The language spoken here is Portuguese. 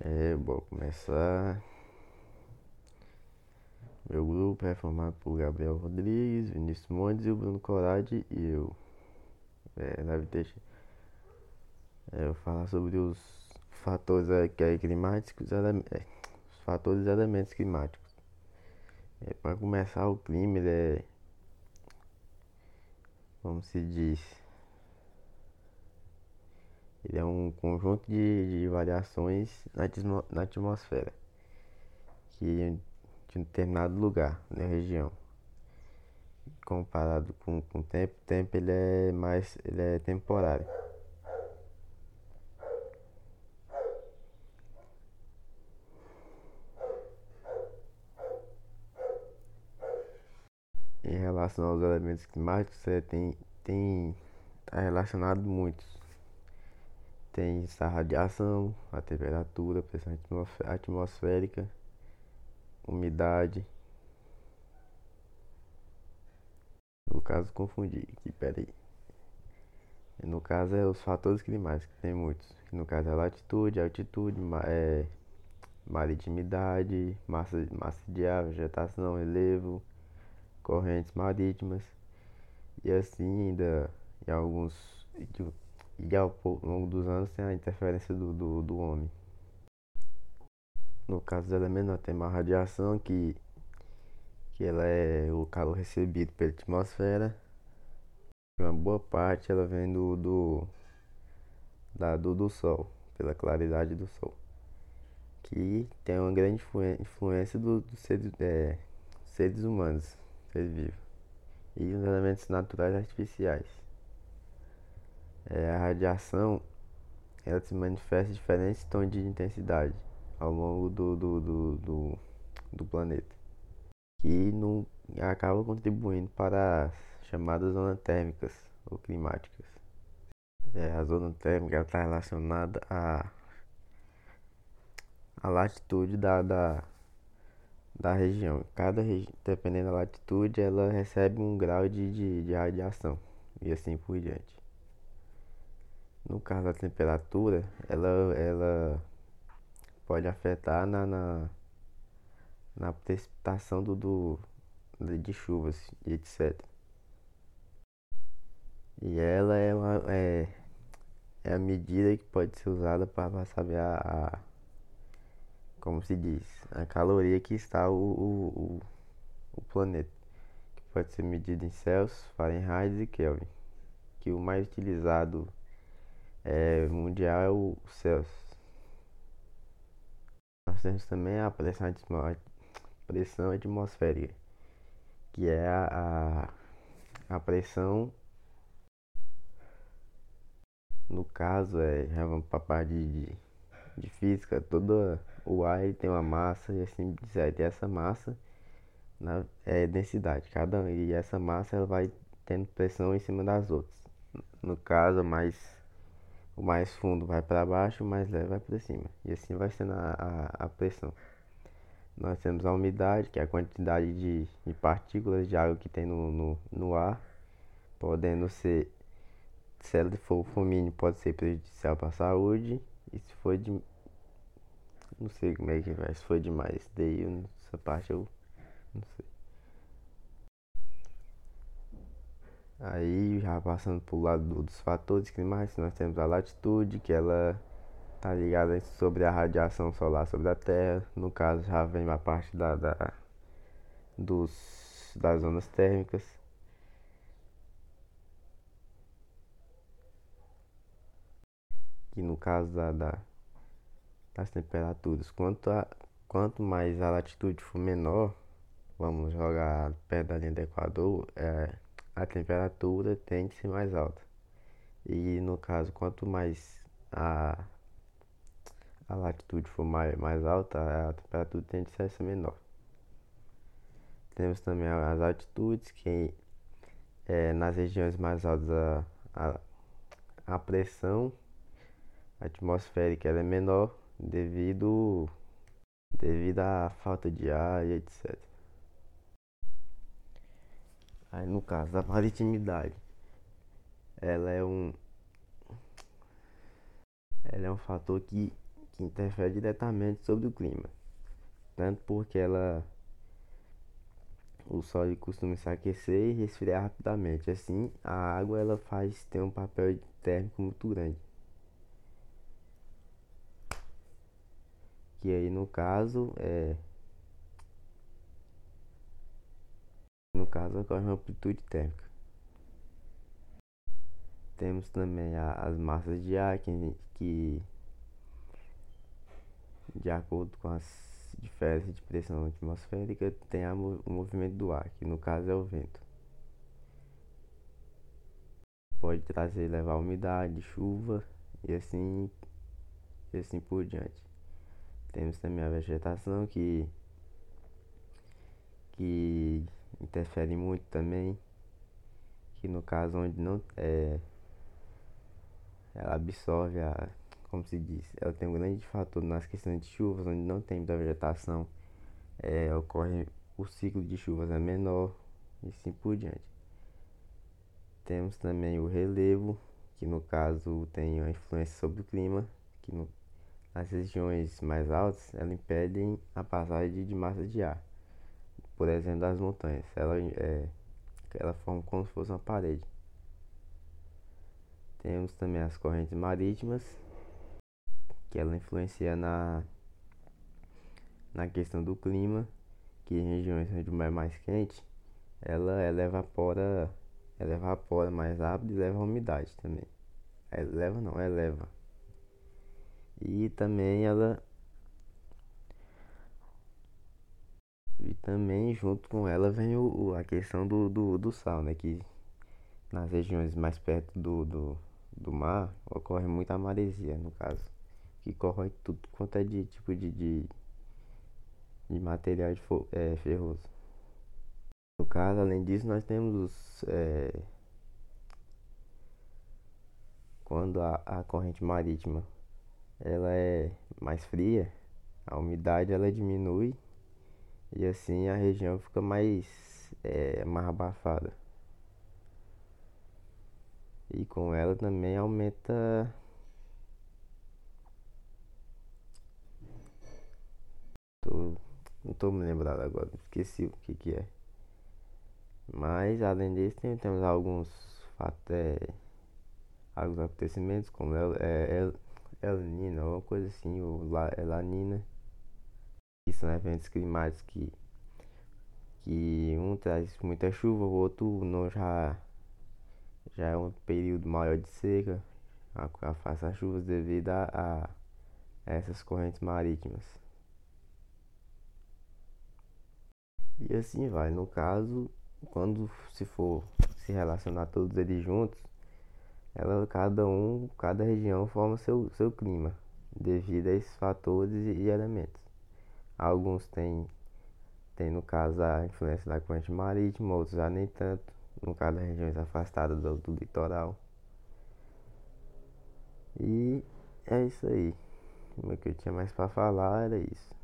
É, bom, começar. Meu grupo é formado por Gabriel Rodrigues, Vinícius Montes e o Bruno Corade e eu. É, deve ter. É, eu falar sobre os fatores é, climáticos, ele, é, os fatores e elementos climáticos. É, para começar, o clima ele é. Como se diz? Ele é um conjunto de, de variações na, na atmosfera que de um determinado lugar na região. Comparado com, com o tempo, o tempo ele é mais ele é temporário. Em relação aos elementos climáticos, você tem, tem tá relacionado muitos tem a radiação, a temperatura, a pressão atmosférica, umidade. No caso, confundi aqui, peraí. No caso, é os fatores climáticos, tem muitos. No caso, é latitude, altitude, é, maritimidade, massa, massa de ar, vegetação, relevo, correntes marítimas. E assim, ainda em alguns e ao longo dos anos tem a interferência do, do, do homem. No caso dos elementos, nós temos a radiação, que, que ela é o calor recebido pela atmosfera. Uma boa parte ela vem do, do, da, do, do Sol, pela claridade do Sol. Que tem uma grande influência dos do seres, é, seres humanos, seres vivos. E os elementos naturais artificiais. É, a radiação ela se manifesta em diferentes tons de intensidade ao longo do, do, do, do, do planeta, que não, acaba contribuindo para as chamadas zonas térmicas ou climáticas. É, a zona térmica está relacionada à, à latitude da, da, da região. Cada região, dependendo da latitude, ela recebe um grau de, de, de radiação e assim por diante. No caso da temperatura, ela, ela pode afetar na, na, na precipitação do, do, de chuvas e etc. E ela é, uma, é, é a medida que pode ser usada para saber a, a, como se diz, a caloria que está o, o, o, o planeta, que pode ser medida em Celsius, Fahrenheit e Kelvin, que o mais utilizado é, mundial é o Celsius. Nós temos também a pressão, pressão atmosférica, que é a, a, a pressão. No caso, é, já vamos para a parte de, de física, todo o ar tem uma massa e assim dizer, essa massa na, é densidade, cada e essa massa ela vai tendo pressão em cima das outras. No caso, mais o mais fundo vai para baixo, o mais leve vai para cima. E assim vai sendo a, a, a, pressão. Nós temos a umidade, que é a quantidade de, de partículas de água que tem no, no, no ar, podendo ser, se ela for fumínio, pode ser prejudicial para a saúde. E se for de. Não sei como é que vai, se for demais, daí essa parte eu não sei. Aí já passando pro lado dos fatores climáticos, nós temos a latitude, que ela tá ligada sobre a radiação solar sobre a Terra. No caso já vem a parte da, da dos, das zonas térmicas. Que no caso da, da das temperaturas, quanto, a, quanto mais a latitude for menor, vamos jogar perto da linha do Equador, é, a temperatura tende a ser mais alta. E no caso, quanto mais a, a latitude for mais, mais alta, a temperatura tende a ser menor. Temos também as altitudes, que é, nas regiões mais altas a, a, a pressão atmosférica é menor devido, devido à falta de ar e etc. Aí no caso da maritimidade, ela é um ela é um fator que, que interfere diretamente sobre o clima, tanto porque ela o solo costuma se aquecer e resfriar rapidamente. Assim, a água ela faz ter um papel térmico muito grande. Que aí no caso é no caso ocorre uma amplitude térmica. Temos também a, as massas de ar que, que de acordo com as diferenças de pressão atmosférica tem o movimento do ar, que no caso é o vento. Pode trazer levar umidade, chuva e assim e assim por diante. Temos também a vegetação que que interfere muito também, que no caso onde não é ela absorve a como se diz, ela tem um grande fator nas questões de chuvas, onde não tem muita vegetação, é, ocorre o ciclo de chuvas é menor e assim por diante. Temos também o relevo, que no caso tem uma influência sobre o clima, que no, nas regiões mais altas ela impede a passagem de massa de ar, por exemplo das montanhas, ela, é, ela forma como se fosse uma parede. Temos também as correntes marítimas, que ela influencia na, na questão do clima, que em regiões onde o mar é mais quente, ela, ela evapora, ela evapora mais rápido e leva a umidade também. Eleva não, eleva. E também ela E também junto com ela vem o, a questão do, do, do sal, né? Que nas regiões mais perto do, do, do mar ocorre muita maresia, no caso que corrói tudo quanto é de tipo de, de, de material de é, ferroso. No caso, além disso, nós temos os. É, quando a, a corrente marítima ela é mais fria, a umidade ela diminui e assim a região fica mais, é, mais abafada. E com ela também aumenta Tô, não tô me lembrando agora, esqueci o que que é. Mas além disso tem, temos alguns fatos, é, alguns acontecimentos como El, é, El, El Nino, alguma coisa assim, ou La, é Lanina, que são eventos climáticos que, que um traz muita chuva, o outro não já, já é um período maior de seca, afasta as chuvas devido a, a essas correntes marítimas. E assim vai. No caso, quando se for se relacionar todos eles juntos, ela, cada um, cada região forma seu, seu clima, devido a esses fatores e elementos. Alguns têm, têm, no caso, a influência da corrente marítima, outros já nem tanto, no caso das regiões afastadas do, do litoral. E é isso aí. O que eu tinha mais para falar era isso.